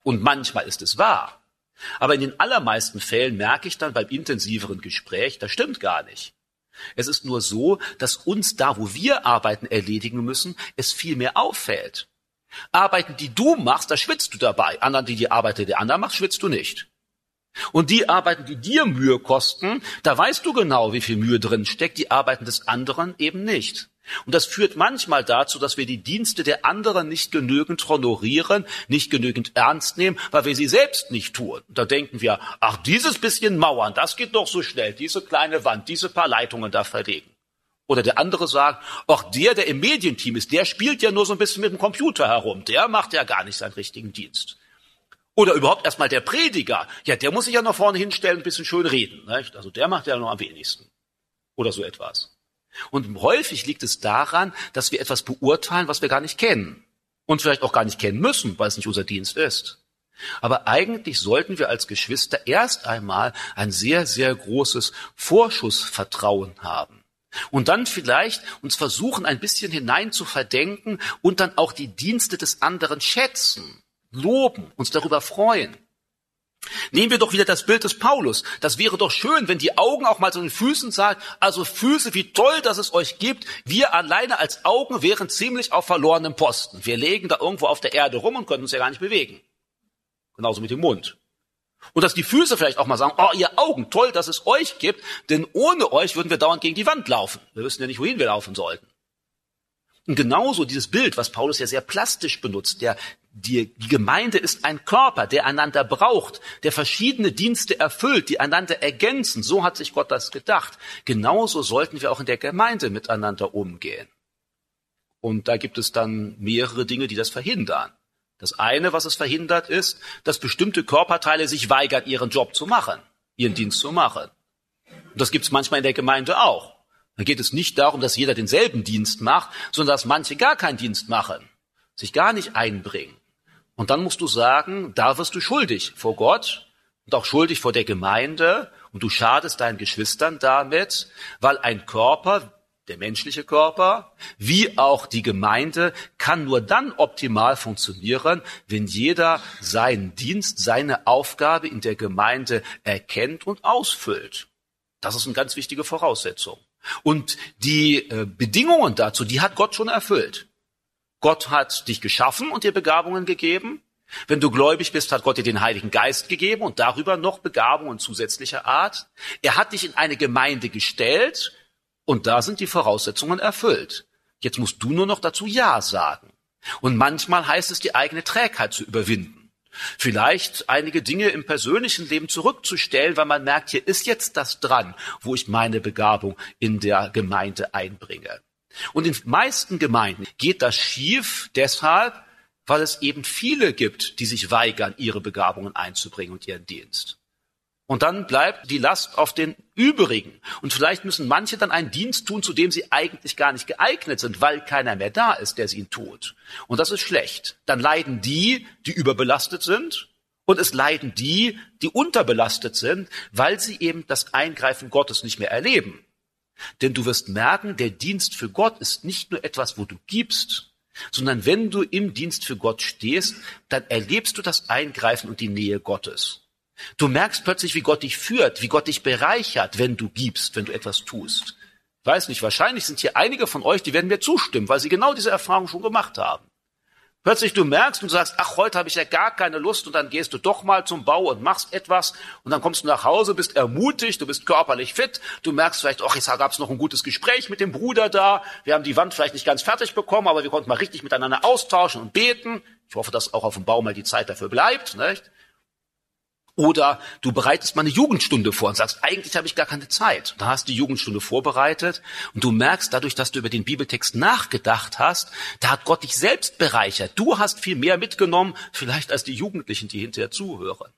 S2: Und manchmal ist es wahr. Aber in den allermeisten Fällen merke ich dann beim intensiveren Gespräch, das stimmt gar nicht. Es ist nur so, dass uns da, wo wir Arbeiten erledigen müssen, es viel mehr auffällt. Arbeiten, die du machst, da schwitzt du dabei. Anderen, die die Arbeit der anderen machst, schwitzt du nicht. Und die Arbeiten, die dir Mühe kosten, da weißt du genau, wie viel Mühe drin steckt, die Arbeiten des anderen eben nicht. Und das führt manchmal dazu, dass wir die Dienste der anderen nicht genügend honorieren, nicht genügend ernst nehmen, weil wir sie selbst nicht tun. Da denken wir, ach, dieses bisschen Mauern, das geht doch so schnell, diese kleine Wand, diese paar Leitungen da verlegen. Oder der andere sagt, ach, der, der im Medienteam ist, der spielt ja nur so ein bisschen mit dem Computer herum, der macht ja gar nicht seinen richtigen Dienst. Oder überhaupt erstmal der Prediger. Ja, der muss sich ja noch vorne hinstellen, ein bisschen schön reden. Nicht? Also der macht ja noch am wenigsten. Oder so etwas. Und häufig liegt es daran, dass wir etwas beurteilen, was wir gar nicht kennen. Und vielleicht auch gar nicht kennen müssen, weil es nicht unser Dienst ist. Aber eigentlich sollten wir als Geschwister erst einmal ein sehr, sehr großes Vorschussvertrauen haben. Und dann vielleicht uns versuchen, ein bisschen hinein zu verdenken und dann auch die Dienste des anderen schätzen, loben, uns darüber freuen. Nehmen wir doch wieder das Bild des Paulus. Das wäre doch schön, wenn die Augen auch mal zu den Füßen sagen, also Füße, wie toll, dass es euch gibt. Wir alleine als Augen wären ziemlich auf verlorenem Posten. Wir legen da irgendwo auf der Erde rum und können uns ja gar nicht bewegen. Genauso mit dem Mund. Und dass die Füße vielleicht auch mal sagen, oh, ihr Augen, toll, dass es euch gibt, denn ohne euch würden wir dauernd gegen die Wand laufen. Wir wüssten ja nicht, wohin wir laufen sollten. Und genauso dieses Bild, was Paulus ja sehr plastisch benutzt, der, die, Gemeinde ist ein Körper, der einander braucht, der verschiedene Dienste erfüllt, die einander ergänzen. So hat sich Gott das gedacht. Genauso sollten wir auch in der Gemeinde miteinander umgehen. Und da gibt es dann mehrere Dinge, die das verhindern. Das eine, was es verhindert, ist, dass bestimmte Körperteile sich weigern, ihren Job zu machen, ihren Dienst zu machen. Und das gibt es manchmal in der Gemeinde auch. Da geht es nicht darum, dass jeder denselben Dienst macht, sondern dass manche gar keinen Dienst machen, sich gar nicht einbringen. Und dann musst du sagen, da wirst du schuldig vor Gott und auch schuldig vor der Gemeinde und du schadest deinen Geschwistern damit, weil ein Körper, der menschliche Körper, wie auch die Gemeinde, kann nur dann optimal funktionieren, wenn jeder seinen Dienst, seine Aufgabe in der Gemeinde erkennt und ausfüllt. Das ist eine ganz wichtige Voraussetzung. Und die äh, Bedingungen dazu, die hat Gott schon erfüllt. Gott hat dich geschaffen und dir Begabungen gegeben. Wenn du gläubig bist, hat Gott dir den Heiligen Geist gegeben und darüber noch Begabungen zusätzlicher Art. Er hat dich in eine Gemeinde gestellt und da sind die Voraussetzungen erfüllt. Jetzt musst du nur noch dazu Ja sagen. Und manchmal heißt es, die eigene Trägheit zu überwinden. Vielleicht einige Dinge im persönlichen Leben zurückzustellen, weil man merkt, hier ist jetzt das dran, wo ich meine Begabung in der Gemeinde einbringe. Und in meisten Gemeinden geht das schief deshalb, weil es eben viele gibt, die sich weigern, ihre Begabungen einzubringen und ihren Dienst. Und dann bleibt die Last auf den übrigen. Und vielleicht müssen manche dann einen Dienst tun, zu dem sie eigentlich gar nicht geeignet sind, weil keiner mehr da ist, der sie ihn tut. Und das ist schlecht. Dann leiden die, die überbelastet sind. Und es leiden die, die unterbelastet sind, weil sie eben das Eingreifen Gottes nicht mehr erleben. Denn du wirst merken, der Dienst für Gott ist nicht nur etwas, wo du gibst, sondern wenn du im Dienst für Gott stehst, dann erlebst du das Eingreifen und die Nähe Gottes. Du merkst plötzlich, wie Gott dich führt, wie Gott dich bereichert, wenn du gibst, wenn du etwas tust. Ich weiß nicht, wahrscheinlich sind hier einige von euch, die werden mir zustimmen, weil sie genau diese Erfahrung schon gemacht haben. Plötzlich du merkst und sagst, ach, heute habe ich ja gar keine Lust und dann gehst du doch mal zum Bau und machst etwas und dann kommst du nach Hause, bist ermutigt, du bist körperlich fit, du merkst vielleicht, ach, jetzt gab es noch ein gutes Gespräch mit dem Bruder da, wir haben die Wand vielleicht nicht ganz fertig bekommen, aber wir konnten mal richtig miteinander austauschen und beten. Ich hoffe, dass auch auf dem Bau mal die Zeit dafür bleibt. Nicht? Oder du bereitest mal eine Jugendstunde vor und sagst, eigentlich habe ich gar keine Zeit. Da hast du die Jugendstunde vorbereitet und du merkst dadurch, dass du über den Bibeltext nachgedacht hast, da hat Gott dich selbst bereichert. Du hast viel mehr mitgenommen, vielleicht als die Jugendlichen, die hinterher zuhören.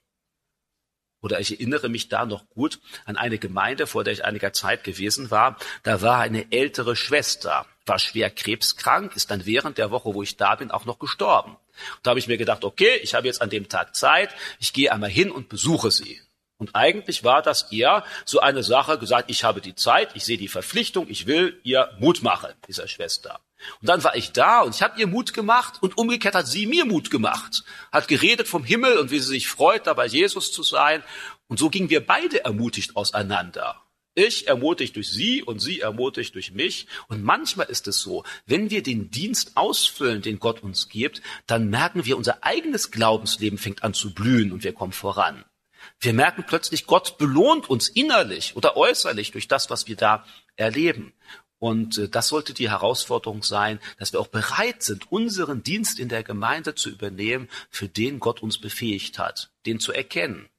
S2: Oder ich erinnere mich da noch gut an eine Gemeinde, vor der ich einiger Zeit gewesen war. Da war eine ältere Schwester, war schwer krebskrank, ist dann während der Woche, wo ich da bin, auch noch gestorben. Und da habe ich mir gedacht, okay, ich habe jetzt an dem Tag Zeit, ich gehe einmal hin und besuche sie. Und eigentlich war das eher so eine Sache, gesagt, ich habe die Zeit, ich sehe die Verpflichtung, ich will ihr Mut machen, dieser Schwester. Und dann war ich da und ich habe ihr Mut gemacht und umgekehrt hat sie mir Mut gemacht, hat geredet vom Himmel und wie sie sich freut, dabei Jesus zu sein. Und so gingen wir beide ermutigt auseinander. Ich ermutigt durch sie und sie ermutigt durch mich. Und manchmal ist es so, wenn wir den Dienst ausfüllen, den Gott uns gibt, dann merken wir, unser eigenes Glaubensleben fängt an zu blühen und wir kommen voran. Wir merken plötzlich, Gott belohnt uns innerlich oder äußerlich durch das, was wir da erleben. Und äh, das sollte die Herausforderung sein, dass wir auch bereit sind, unseren Dienst in der Gemeinde zu übernehmen, für den Gott uns befähigt hat, den zu erkennen.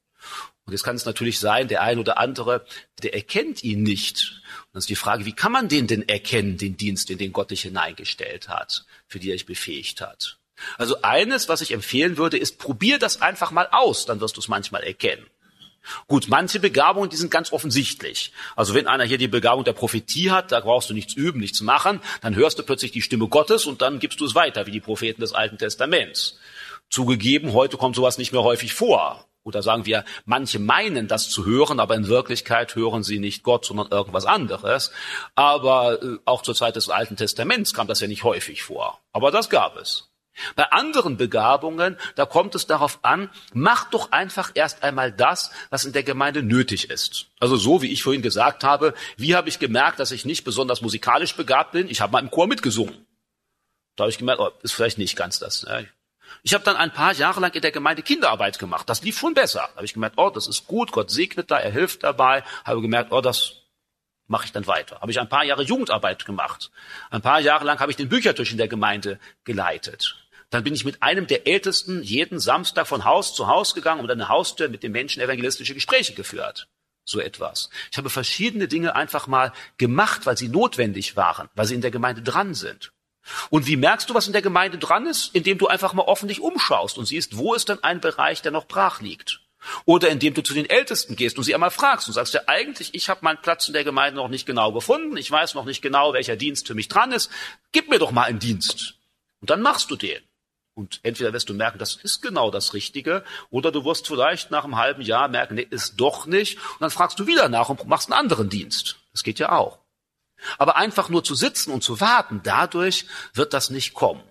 S2: Und jetzt kann es natürlich sein, der ein oder andere, der erkennt ihn nicht. Und dann ist die Frage, wie kann man den denn erkennen, den Dienst, in den Gott dich hineingestellt hat, für die er dich befähigt hat? Also eines, was ich empfehlen würde, ist, probier das einfach mal aus, dann wirst du es manchmal erkennen. Gut, manche Begabungen, die sind ganz offensichtlich. Also wenn einer hier die Begabung der Prophetie hat, da brauchst du nichts üben, nichts machen, dann hörst du plötzlich die Stimme Gottes und dann gibst du es weiter, wie die Propheten des Alten Testaments. Zugegeben, heute kommt sowas nicht mehr häufig vor. Oder sagen wir, manche meinen das zu hören, aber in Wirklichkeit hören sie nicht Gott, sondern irgendwas anderes. Aber äh, auch zur Zeit des Alten Testaments kam das ja nicht häufig vor. Aber das gab es. Bei anderen Begabungen, da kommt es darauf an, mach doch einfach erst einmal das, was in der Gemeinde nötig ist. Also so, wie ich vorhin gesagt habe, wie habe ich gemerkt, dass ich nicht besonders musikalisch begabt bin? Ich habe mal im Chor mitgesungen. Da habe ich gemerkt, oh, ist vielleicht nicht ganz das. Ne? Ich habe dann ein paar Jahre lang in der Gemeinde Kinderarbeit gemacht. Das lief schon besser. Da habe ich gemerkt, oh, das ist gut, Gott segnet da, er hilft dabei. Habe gemerkt, oh, das mache ich dann weiter. Habe ich ein paar Jahre Jugendarbeit gemacht. Ein paar Jahre lang habe ich den Büchertisch in der Gemeinde geleitet. Dann bin ich mit einem der Ältesten jeden Samstag von Haus zu Haus gegangen und an der Haustür mit den Menschen evangelistische Gespräche geführt. So etwas. Ich habe verschiedene Dinge einfach mal gemacht, weil sie notwendig waren, weil sie in der Gemeinde dran sind. Und wie merkst du, was in der Gemeinde dran ist? Indem du einfach mal offen dich umschaust und siehst, wo ist denn ein Bereich, der noch brach liegt? Oder indem du zu den Ältesten gehst und sie einmal fragst und sagst ja eigentlich, ich habe meinen Platz in der Gemeinde noch nicht genau gefunden, ich weiß noch nicht genau, welcher Dienst für mich dran ist, gib mir doch mal einen Dienst. Und dann machst du den. Und entweder wirst du merken, das ist genau das Richtige, oder du wirst vielleicht nach einem halben Jahr merken, nee, ist doch nicht. Und dann fragst du wieder nach und machst einen anderen Dienst. Das geht ja auch. Aber einfach nur zu sitzen und zu warten, dadurch wird das nicht kommen.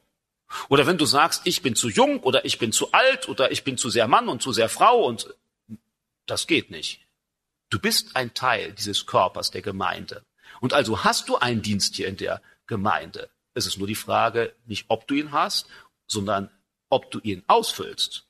S2: Oder wenn du sagst, ich bin zu jung oder ich bin zu alt oder ich bin zu sehr Mann und zu sehr Frau und das geht nicht. Du bist ein Teil dieses Körpers der Gemeinde. Und also hast du einen Dienst hier in der Gemeinde. Es ist nur die Frage, nicht ob du ihn hast sondern ob du ihn ausfüllst.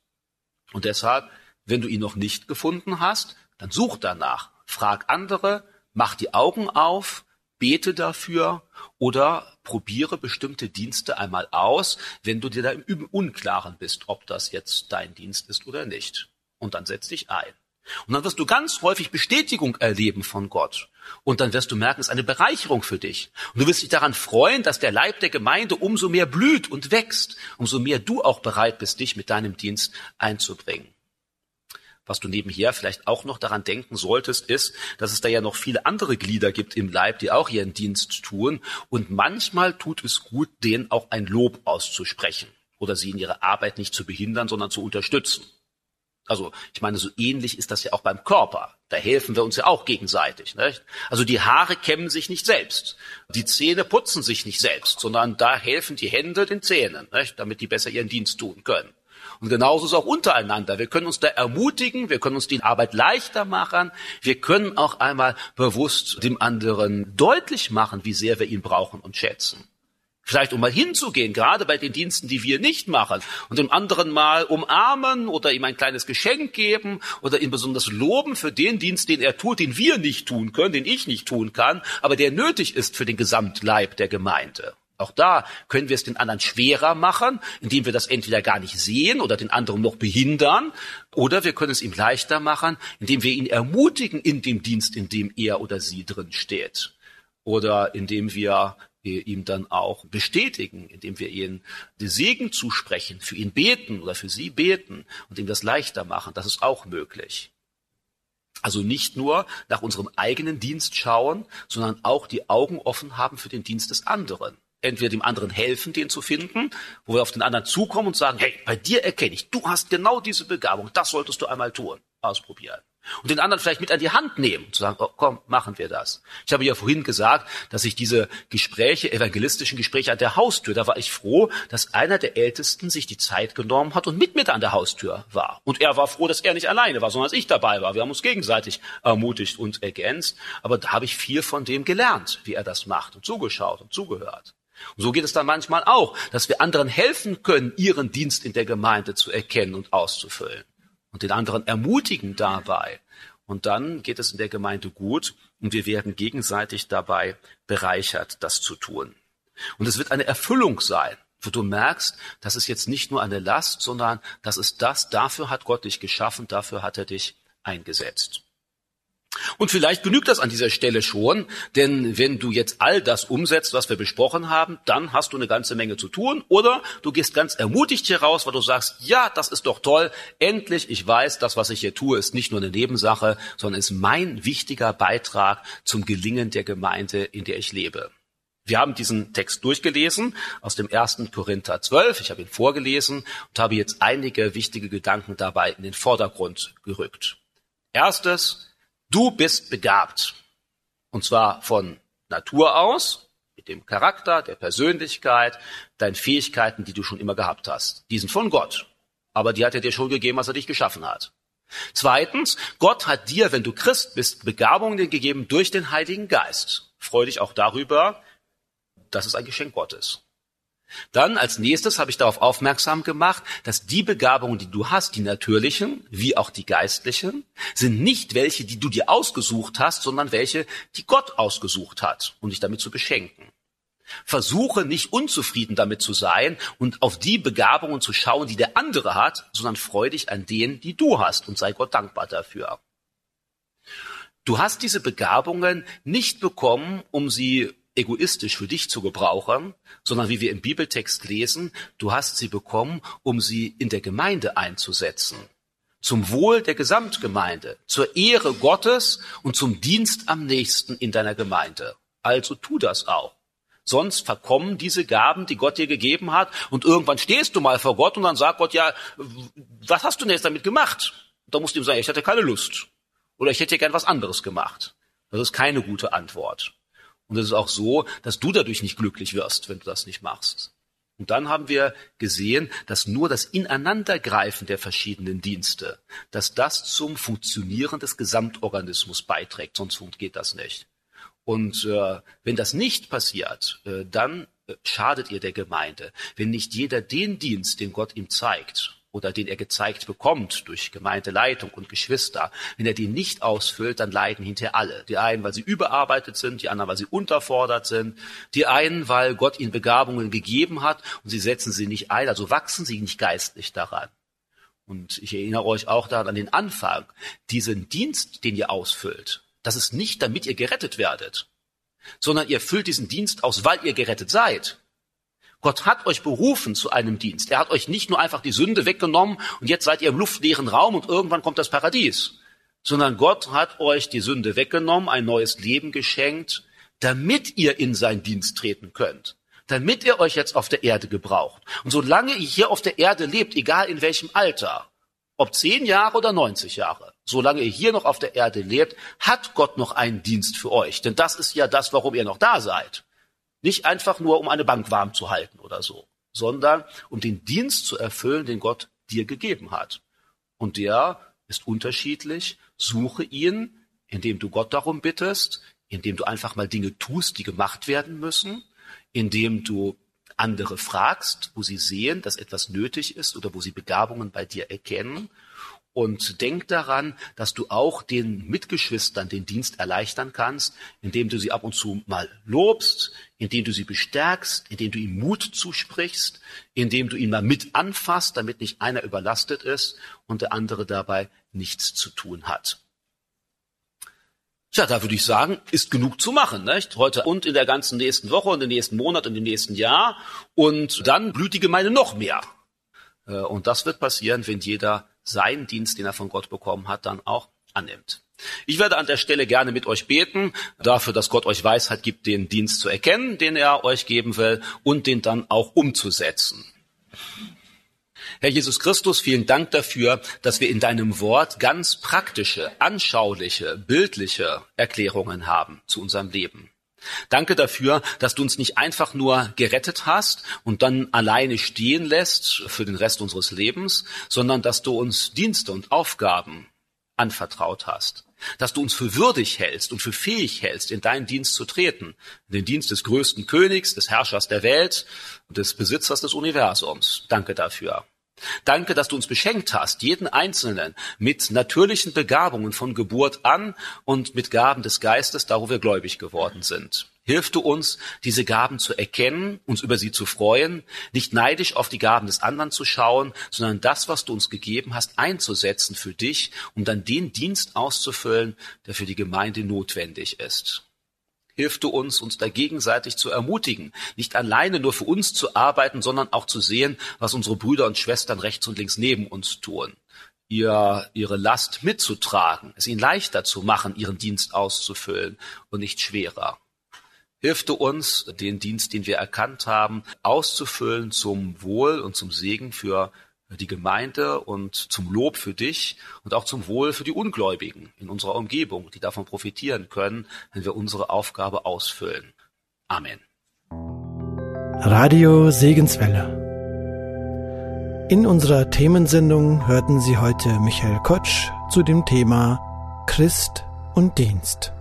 S2: Und deshalb, wenn du ihn noch nicht gefunden hast, dann such danach, frag andere, mach die Augen auf, bete dafür oder probiere bestimmte Dienste einmal aus, wenn du dir da im Unklaren bist, ob das jetzt dein Dienst ist oder nicht. Und dann setz dich ein. Und dann wirst du ganz häufig Bestätigung erleben von Gott. Und dann wirst du merken, es ist eine Bereicherung für dich. Und du wirst dich daran freuen, dass der Leib der Gemeinde umso mehr blüht und wächst, umso mehr du auch bereit bist, dich mit deinem Dienst einzubringen. Was du nebenher vielleicht auch noch daran denken solltest, ist, dass es da ja noch viele andere Glieder gibt im Leib, die auch ihren Dienst tun. Und manchmal tut es gut, denen auch ein Lob auszusprechen oder sie in ihrer Arbeit nicht zu behindern, sondern zu unterstützen. Also ich meine, so ähnlich ist das ja auch beim Körper. Da helfen wir uns ja auch gegenseitig. Nicht? Also die Haare kämmen sich nicht selbst, die Zähne putzen sich nicht selbst, sondern da helfen die Hände den Zähnen, nicht? damit die besser ihren Dienst tun können. Und genauso ist auch untereinander. Wir können uns da ermutigen, wir können uns die Arbeit leichter machen, wir können auch einmal bewusst dem anderen deutlich machen, wie sehr wir ihn brauchen und schätzen. Vielleicht um mal hinzugehen, gerade bei den Diensten, die wir nicht machen, und dem anderen mal umarmen oder ihm ein kleines Geschenk geben oder ihn besonders loben für den Dienst, den er tut, den wir nicht tun können, den ich nicht tun kann, aber der nötig ist für den Gesamtleib der Gemeinde. Auch da können wir es den anderen schwerer machen, indem wir das entweder gar nicht sehen oder den anderen noch behindern, oder wir können es ihm leichter machen, indem wir ihn ermutigen in dem Dienst, in dem er oder sie drin steht. Oder indem wir wir ihm dann auch bestätigen, indem wir ihm den Segen zusprechen, für ihn beten oder für sie beten und ihm das leichter machen. Das ist auch möglich. Also nicht nur nach unserem eigenen Dienst schauen, sondern auch die Augen offen haben für den Dienst des anderen. Entweder dem anderen helfen, den zu finden, wo wir auf den anderen zukommen und sagen, hey, bei dir erkenne ich, du hast genau diese Begabung, das solltest du einmal tun. Ausprobieren und den anderen vielleicht mit an die Hand nehmen, zu sagen, oh, komm, machen wir das. Ich habe ja vorhin gesagt, dass ich diese Gespräche, evangelistischen Gespräche an der Haustür, da war ich froh, dass einer der Ältesten sich die Zeit genommen hat und mit mir an der Haustür war. Und er war froh, dass er nicht alleine war, sondern dass ich dabei war. Wir haben uns gegenseitig ermutigt und ergänzt. Aber da habe ich viel von dem gelernt, wie er das macht und zugeschaut und zugehört. Und so geht es dann manchmal auch, dass wir anderen helfen können, ihren Dienst in der Gemeinde zu erkennen und auszufüllen und den anderen ermutigen dabei. Und dann geht es in der Gemeinde gut und wir werden gegenseitig dabei bereichert, das zu tun. Und es wird eine Erfüllung sein, wo du merkst, das ist jetzt nicht nur eine Last, sondern das ist das, dafür hat Gott dich geschaffen, dafür hat er dich eingesetzt. Und vielleicht genügt das an dieser Stelle schon, denn wenn du jetzt all das umsetzt, was wir besprochen haben, dann hast du eine ganze Menge zu tun oder du gehst ganz ermutigt hier raus, weil du sagst, ja, das ist doch toll, endlich, ich weiß, das, was ich hier tue, ist nicht nur eine Nebensache, sondern ist mein wichtiger Beitrag zum Gelingen der Gemeinde, in der ich lebe. Wir haben diesen Text durchgelesen aus dem ersten Korinther 12. Ich habe ihn vorgelesen und habe jetzt einige wichtige Gedanken dabei in den Vordergrund gerückt. Erstes, Du bist begabt. Und zwar von Natur aus, mit dem Charakter, der Persönlichkeit, deinen Fähigkeiten, die du schon immer gehabt hast. Die sind von Gott. Aber die hat er dir schon gegeben, als er dich geschaffen hat. Zweitens, Gott hat dir, wenn du Christ bist, Begabungen gegeben durch den Heiligen Geist. Freu dich auch darüber, dass es ein Geschenk Gottes. Dann als nächstes habe ich darauf aufmerksam gemacht, dass die Begabungen, die du hast, die natürlichen wie auch die geistlichen, sind nicht welche, die du dir ausgesucht hast, sondern welche, die Gott ausgesucht hat, um dich damit zu beschenken. Versuche nicht unzufrieden damit zu sein und auf die Begabungen zu schauen, die der andere hat, sondern freu dich an denen, die du hast und sei Gott dankbar dafür. Du hast diese Begabungen nicht bekommen, um sie egoistisch für dich zu gebrauchen, sondern wie wir im Bibeltext lesen, du hast sie bekommen, um sie in der Gemeinde einzusetzen. Zum Wohl der Gesamtgemeinde, zur Ehre Gottes und zum Dienst am nächsten in deiner Gemeinde. Also tu das auch. Sonst verkommen diese Gaben, die Gott dir gegeben hat, und irgendwann stehst du mal vor Gott und dann sagt Gott, ja, was hast du denn jetzt damit gemacht? Da musst du ihm sagen, ich hatte keine Lust. Oder ich hätte gern was anderes gemacht. Das ist keine gute Antwort. Und es ist auch so, dass du dadurch nicht glücklich wirst, wenn du das nicht machst. Und dann haben wir gesehen, dass nur das Ineinandergreifen der verschiedenen Dienste, dass das zum Funktionieren des Gesamtorganismus beiträgt, sonst geht das nicht. Und äh, wenn das nicht passiert, äh, dann äh, schadet ihr der Gemeinde. Wenn nicht jeder den Dienst, den Gott ihm zeigt, oder den er gezeigt bekommt durch Gemeindeleitung und Geschwister, wenn er den nicht ausfüllt, dann leiden hinter alle. Die einen, weil sie überarbeitet sind, die anderen, weil sie unterfordert sind, die einen, weil Gott ihnen Begabungen gegeben hat und sie setzen sie nicht ein, also wachsen sie nicht geistlich daran. Und ich erinnere euch auch daran an den Anfang, diesen Dienst, den ihr ausfüllt, das ist nicht, damit ihr gerettet werdet, sondern ihr füllt diesen Dienst aus, weil ihr gerettet seid. Gott hat euch berufen zu einem Dienst. Er hat euch nicht nur einfach die Sünde weggenommen und jetzt seid ihr im luftleeren Raum und irgendwann kommt das Paradies, sondern Gott hat euch die Sünde weggenommen, ein neues Leben geschenkt, damit ihr in seinen Dienst treten könnt, damit er euch jetzt auf der Erde gebraucht. Und solange ihr hier auf der Erde lebt, egal in welchem Alter, ob zehn Jahre oder 90 Jahre, solange ihr hier noch auf der Erde lebt, hat Gott noch einen Dienst für euch. Denn das ist ja das, warum ihr noch da seid. Nicht einfach nur, um eine Bank warm zu halten oder so, sondern um den Dienst zu erfüllen, den Gott dir gegeben hat. Und der ist unterschiedlich. Suche ihn, indem du Gott darum bittest, indem du einfach mal Dinge tust, die gemacht werden müssen, indem du andere fragst, wo sie sehen, dass etwas nötig ist oder wo sie Begabungen bei dir erkennen und denk daran, dass du auch den Mitgeschwistern den Dienst erleichtern kannst, indem du sie ab und zu mal lobst, indem du sie bestärkst, indem du ihnen Mut zusprichst, indem du ihn mal mit anfasst, damit nicht einer überlastet ist und der andere dabei nichts zu tun hat. Tja, da würde ich sagen, ist genug zu machen, nicht? Heute und in der ganzen nächsten Woche und im nächsten Monat und im nächsten Jahr. Und dann blüht die Gemeinde noch mehr. Äh, und das wird passieren, wenn jeder seinen Dienst, den er von Gott bekommen hat, dann auch annimmt. Ich werde an der Stelle gerne mit euch beten, dafür, dass Gott euch Weisheit gibt, den Dienst zu erkennen, den er euch geben will, und den dann auch umzusetzen. Herr Jesus Christus, vielen Dank dafür, dass wir in deinem Wort ganz praktische, anschauliche, bildliche Erklärungen haben zu unserem Leben. Danke dafür, dass du uns nicht einfach nur gerettet hast und dann alleine stehen lässt für den Rest unseres Lebens, sondern dass du uns Dienste und Aufgaben anvertraut hast. Dass du uns für würdig hältst und für fähig hältst, in deinen Dienst zu treten. In den Dienst des größten Königs, des Herrschers der Welt und des Besitzers des Universums. Danke dafür. Danke, dass du uns beschenkt hast, jeden Einzelnen, mit natürlichen Begabungen von Geburt an und mit Gaben des Geistes, da wo wir gläubig geworden sind. Hilf du uns, diese Gaben zu erkennen, uns über sie zu freuen, nicht neidisch auf die Gaben des anderen zu schauen, sondern das, was du uns gegeben hast, einzusetzen für dich, um dann den Dienst auszufüllen, der für die Gemeinde notwendig ist. Hilf du uns, uns da gegenseitig zu ermutigen, nicht alleine nur für uns zu arbeiten, sondern auch zu sehen, was unsere Brüder und Schwestern rechts und links neben uns tun. Ihr, ihre Last mitzutragen, es ihnen leichter zu machen, ihren Dienst auszufüllen und nicht schwerer. Hilf du uns, den Dienst, den wir erkannt haben, auszufüllen zum Wohl und zum Segen für die Gemeinde und zum Lob für dich und auch zum Wohl für die Ungläubigen in unserer Umgebung, die davon profitieren können, wenn wir unsere Aufgabe ausfüllen. Amen.
S1: Radio Segenswelle. In unserer Themensendung hörten Sie heute Michael Kotsch zu dem Thema Christ und Dienst.